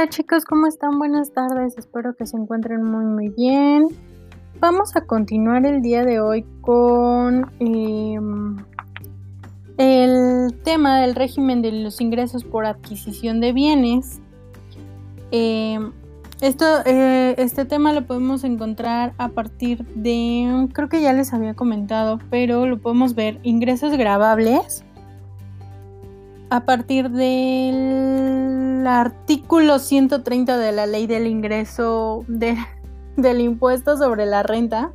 Hola chicos, ¿cómo están? Buenas tardes, espero que se encuentren muy muy bien. Vamos a continuar el día de hoy con em, el tema del régimen de los ingresos por adquisición de bienes. Em, esto, eh, este tema lo podemos encontrar a partir de, creo que ya les había comentado, pero lo podemos ver, ingresos grabables a partir del artículo 130 de la ley del ingreso del impuesto sobre la renta,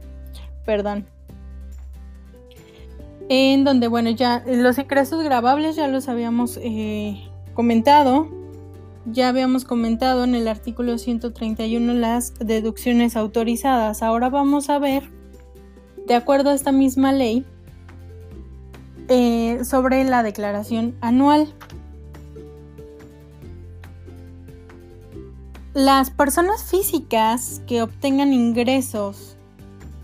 perdón, en donde, bueno, ya los ingresos grabables ya los habíamos eh, comentado, ya habíamos comentado en el artículo 131 las deducciones autorizadas. Ahora vamos a ver, de acuerdo a esta misma ley, eh, sobre la declaración anual. Las personas físicas que obtengan ingresos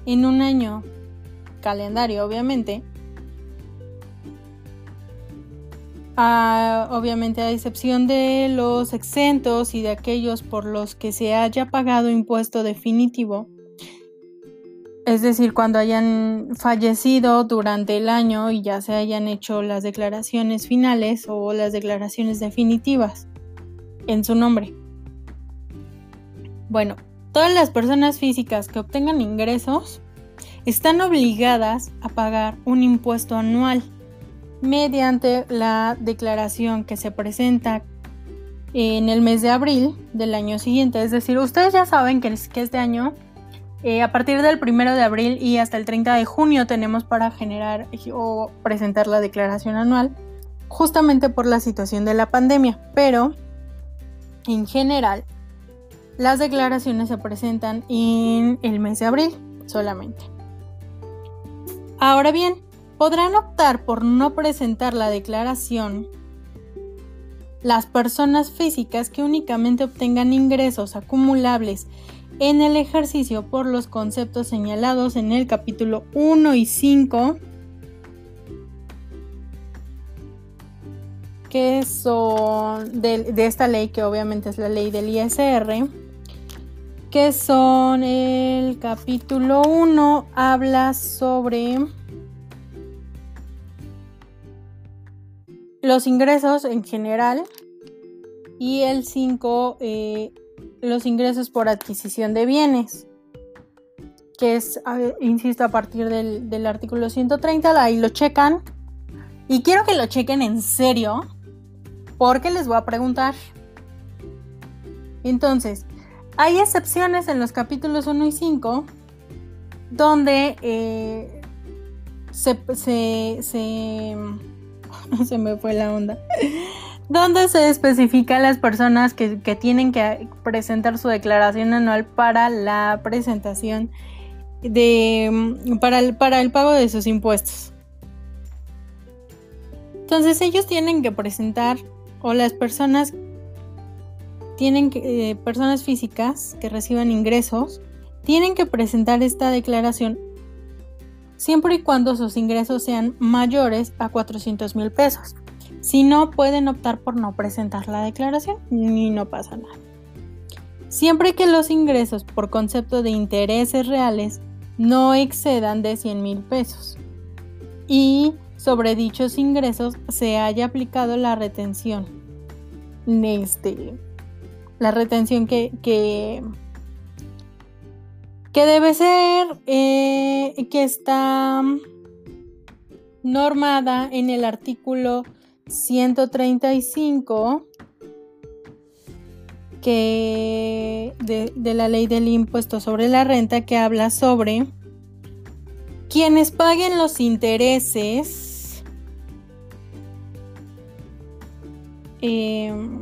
en un año calendario, obviamente, obviamente a excepción de los exentos y de aquellos por los que se haya pagado impuesto definitivo, es decir, cuando hayan fallecido durante el año y ya se hayan hecho las declaraciones finales o las declaraciones definitivas en su nombre. Bueno, todas las personas físicas que obtengan ingresos están obligadas a pagar un impuesto anual mediante la declaración que se presenta en el mes de abril del año siguiente. Es decir, ustedes ya saben que, este año eh, a partir del 1 de abril y hasta el 30 de junio tenemos para generar o presentar la declaración anual, justamente por la situación de la pandemia. Pero, en general, las declaraciones se presentan en el mes de abril solamente. Ahora bien, podrán optar por no presentar la declaración las personas físicas que únicamente obtengan ingresos acumulables en el ejercicio por los conceptos señalados en el capítulo 1 y 5, que son de, esta ley, que obviamente es la ley del ISR, que son el capítulo 1, habla sobre los ingresos en general y el 5 los ingresos por adquisición de bienes, que es, insisto, a partir del, artículo 130, ahí lo checan. Y quiero que lo chequen en serio, porque les voy a preguntar. Entonces, hay excepciones en los capítulos 1 y 5 donde eh, se, se, se, se me fue la onda donde se especifica las personas que, tienen que presentar su declaración anual para la presentación de para el, para el pago de sus impuestos. Entonces ellos tienen que presentar o las personas tienen eh, personas físicas que reciban ingresos tienen que presentar esta declaración siempre y cuando sus ingresos sean mayores a 400 mil pesos. Si no, pueden optar por no presentar la declaración y no pasa nada. Siempre que los ingresos por concepto de intereses reales no excedan de 100 mil pesos y sobre dichos ingresos se haya aplicado la retención. Este, la retención que, que, debe ser, eh, que está normada en el artículo 135 que de, la ley del impuesto sobre la renta que habla sobre quienes paguen los intereses em,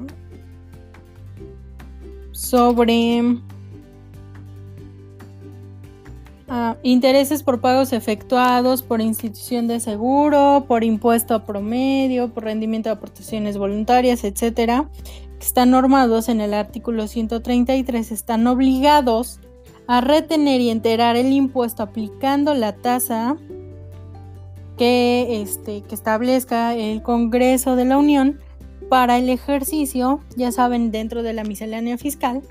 sobre intereses por pagos efectuados por institución de seguro, por impuesto a promedio, por rendimiento de aportaciones voluntarias, etcétera, que están normados en el artículo 133, están obligados a retener y enterar el impuesto aplicando la tasa que, este, que establezca el Congreso de la Unión para el ejercicio, ya saben, dentro de la miscelánea fiscal,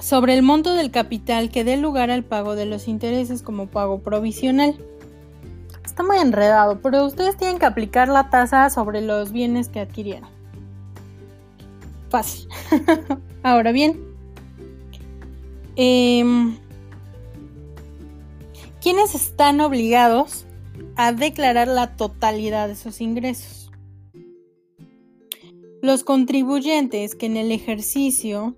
sobre el monto del capital que dé lugar al pago de los intereses como pago provisional. Está muy enredado, pero ustedes tienen que aplicar la tasa sobre los bienes que adquirieron. Fácil. Ahora bien, eh, ¿quiénes están obligados a declarar la totalidad de sus ingresos? Los contribuyentes que en el ejercicio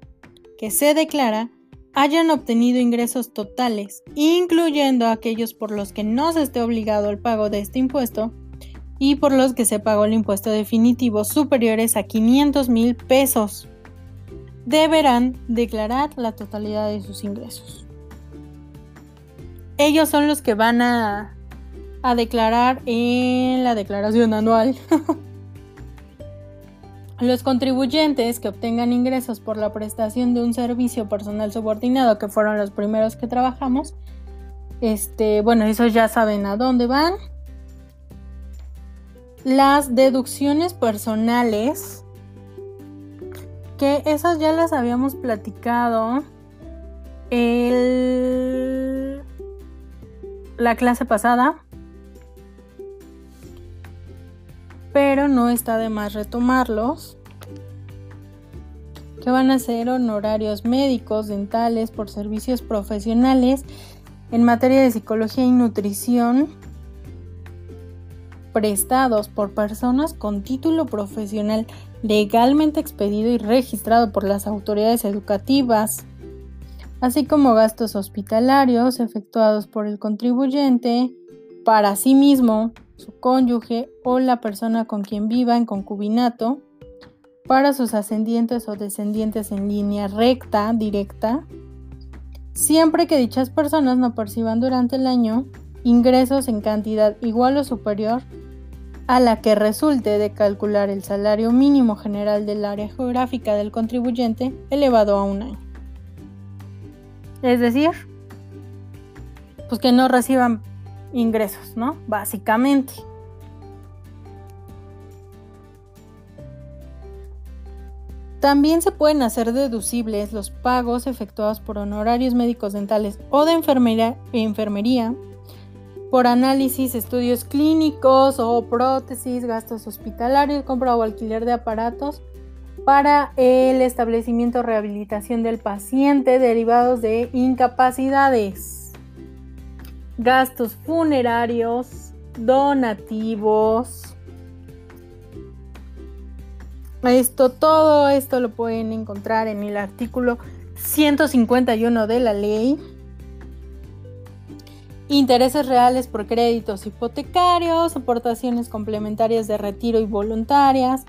que se declara hayan obtenido ingresos totales, incluyendo aquellos por los que no se esté obligado al pago de este impuesto y por los que se pagó el impuesto definitivo superiores a 500 mil pesos, deberán declarar la totalidad de sus ingresos. Ellos son los que van a, a declarar en la declaración anual. Los contribuyentes que obtengan ingresos por la prestación de un servicio personal subordinado, que fueron los primeros que trabajamos, este, bueno, esos ya saben a dónde van. Las deducciones personales, que esas ya las habíamos platicado el, la clase pasada. Pero no está de más retomarlos, que van a ser honorarios médicos, dentales, por servicios profesionales en materia de psicología y nutrición prestados por personas con título profesional legalmente expedido y registrado por las autoridades educativas, así como gastos hospitalarios efectuados por el contribuyente para sí mismo su cónyuge o la persona con quien viva en concubinato, para sus ascendientes o descendientes en línea recta, directa, siempre que dichas personas no perciban durante el año ingresos en cantidad igual o superior a la que resulte de calcular el salario mínimo general del área geográfica del contribuyente elevado a un año. Es decir, pues que no reciban ingresos, ¿no? Básicamente. También se pueden hacer deducibles los pagos efectuados por honorarios médicos dentales o de enfermería, enfermería, por análisis, estudios clínicos o prótesis, gastos hospitalarios, compra o alquiler de aparatos para el establecimiento o rehabilitación del paciente derivados de incapacidades gastos funerarios, donativos. Esto, todo esto lo pueden encontrar en el artículo 151 de la ley. Intereses reales por créditos hipotecarios, aportaciones complementarias de retiro y voluntarias,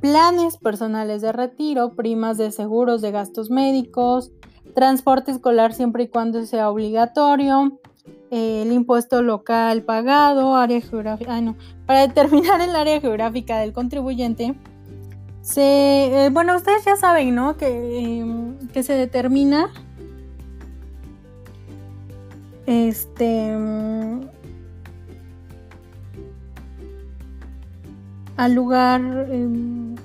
planes personales de retiro, primas de seguros de gastos médicos, transporte escolar siempre y cuando sea obligatorio, el impuesto local pagado, área geográfica, no, para determinar el área geográfica del contribuyente, se, eh, bueno, ustedes ya saben, ¿no? Que, em, que se determina este al lugar em,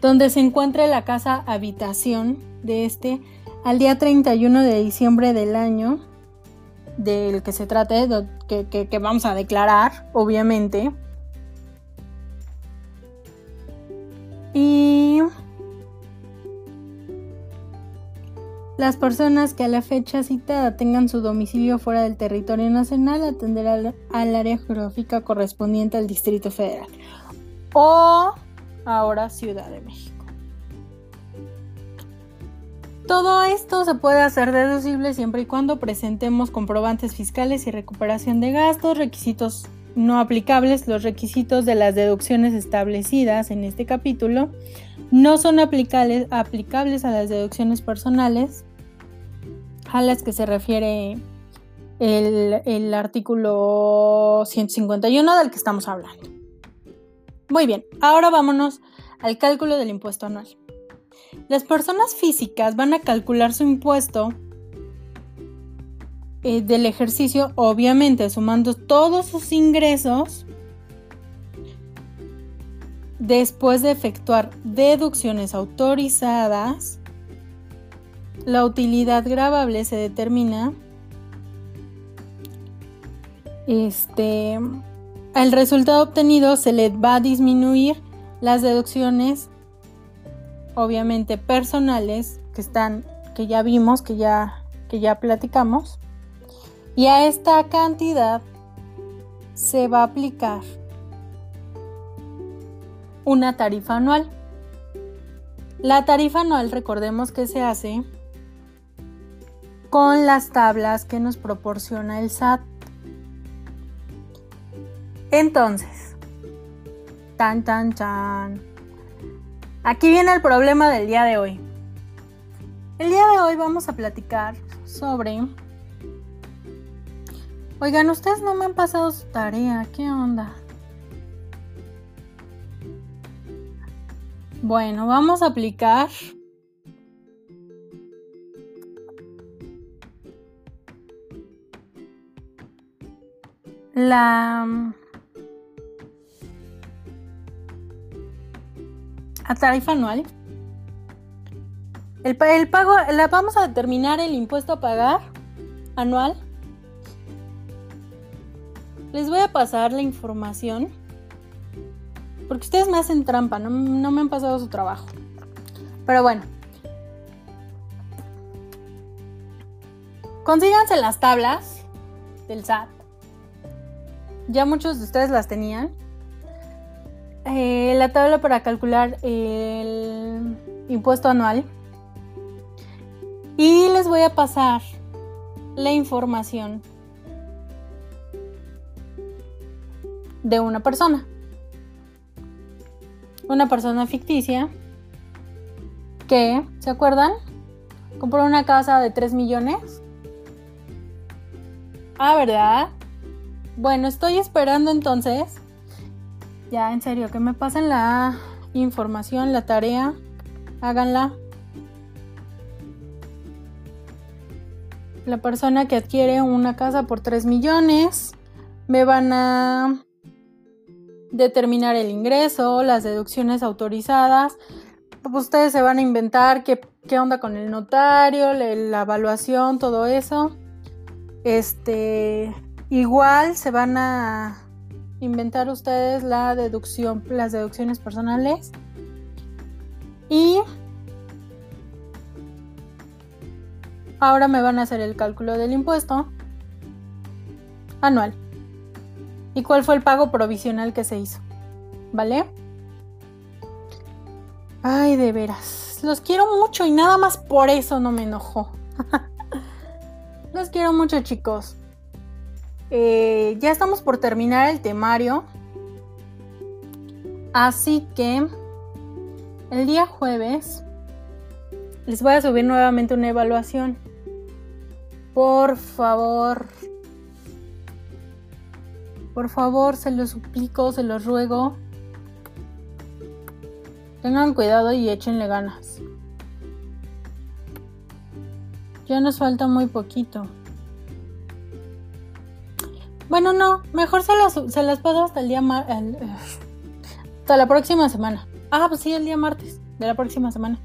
donde se encuentre la casa habitación de este al día 31 de diciembre del año del que se trate, que, que vamos a declarar, obviamente. Y las personas que a la fecha citada tengan su domicilio fuera del territorio nacional atenderán al área geográfica correspondiente al Distrito Federal o ahora Ciudad de México. Todo esto se puede hacer deducible siempre y cuando presentemos comprobantes fiscales y recuperación de gastos, requisitos no aplicables, los requisitos de las deducciones establecidas en este capítulo no son aplicables, aplicables a las deducciones personales a las que se refiere el, el artículo 151 del que estamos hablando. Muy bien, ahora vámonos al cálculo del impuesto anual. Las personas físicas van a calcular su impuesto eh, del ejercicio, obviamente sumando todos sus ingresos después de efectuar deducciones autorizadas, la utilidad grabable se determina este el resultado obtenido se le va a disminuir. Las deducciones obviamente personales que están que ya vimos, que ya que ya platicamos. Y a esta cantidad se va a aplicar una tarifa anual. La tarifa anual, recordemos que se hace con las tablas que nos proporciona el SAT. Entonces, tan, tan, tan. Aquí viene el problema del día de hoy. El día de hoy vamos a platicar sobre... Oigan, ustedes no me han pasado su tarea, ¿qué onda? Bueno, vamos a aplicar la tarifa anual. El, pago, la vamos a determinar el impuesto a pagar anual. Les voy a pasar la información. Porque ustedes me hacen trampa, no, no me han pasado su trabajo. Pero bueno. Consíganse las tablas del SAT. Ya muchos de ustedes las tenían. Eh, la tabla para calcular el impuesto anual. Y les voy a pasar la información de una persona. Una persona ficticia que, ¿se acuerdan? Compró una casa de 3 millones. Ah, ¿verdad? Bueno, estoy esperando entonces ya, en serio, que me pasen la información, la tarea. Háganla. La persona que adquiere una casa por 3 millones. Me van a determinar el ingreso, las deducciones autorizadas. Ustedes se van a inventar qué, qué onda con el notario, la evaluación, todo eso. Este, igual se van a inventar ustedes la deducción, las deducciones personales. Y ahora me van a hacer el cálculo del impuesto anual. ¿Y cuál fue el pago provisional que se hizo? ¿Vale? Ay, de veras. Los quiero mucho y nada más por eso no me enojo. Los quiero mucho, chicos. Eh, ya estamos por terminar el temario. Así que el día jueves les voy a subir nuevamente una evaluación. Por favor. Por favor, se los suplico, se los ruego. Tengan cuidado y échenle ganas. Ya nos falta muy poquito. Bueno, no, mejor se las, se las paso hasta el día hasta la próxima semana. Ah, pues sí, el día martes de la próxima semana.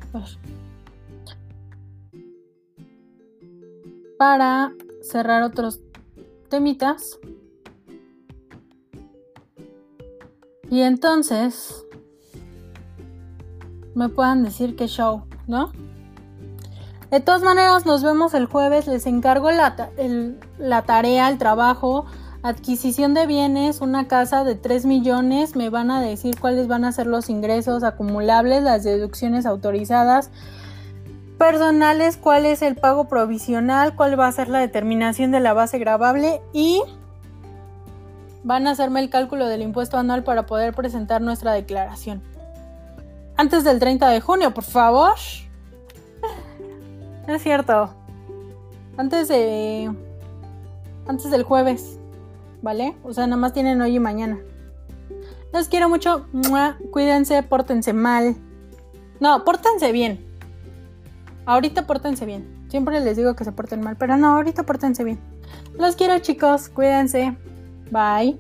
Para cerrar otros temitas. Y entonces me puedan decir qué show, ¿no? De todas maneras, nos vemos el jueves. Les encargo la, la tarea, el trabajo adquisición de bienes, una casa de 3 millones, me van a decir cuáles van a ser los ingresos acumulables, las deducciones autorizadas, personales, cuál es el pago provisional, cuál va a ser la determinación de la base grabable y van a hacerme el cálculo del impuesto anual para poder presentar nuestra declaración. Antes del 30 de junio, por favor. Es cierto. Antes de... Antes del jueves. ¿Vale? O sea, nada más tienen hoy y mañana. Los quiero mucho. Cuídense, pórtense mal. No, pórtense bien. Ahorita pórtense bien. Siempre les digo que se porten mal, pero no, ahorita pórtense bien. Los quiero chicos, cuídense. Bye.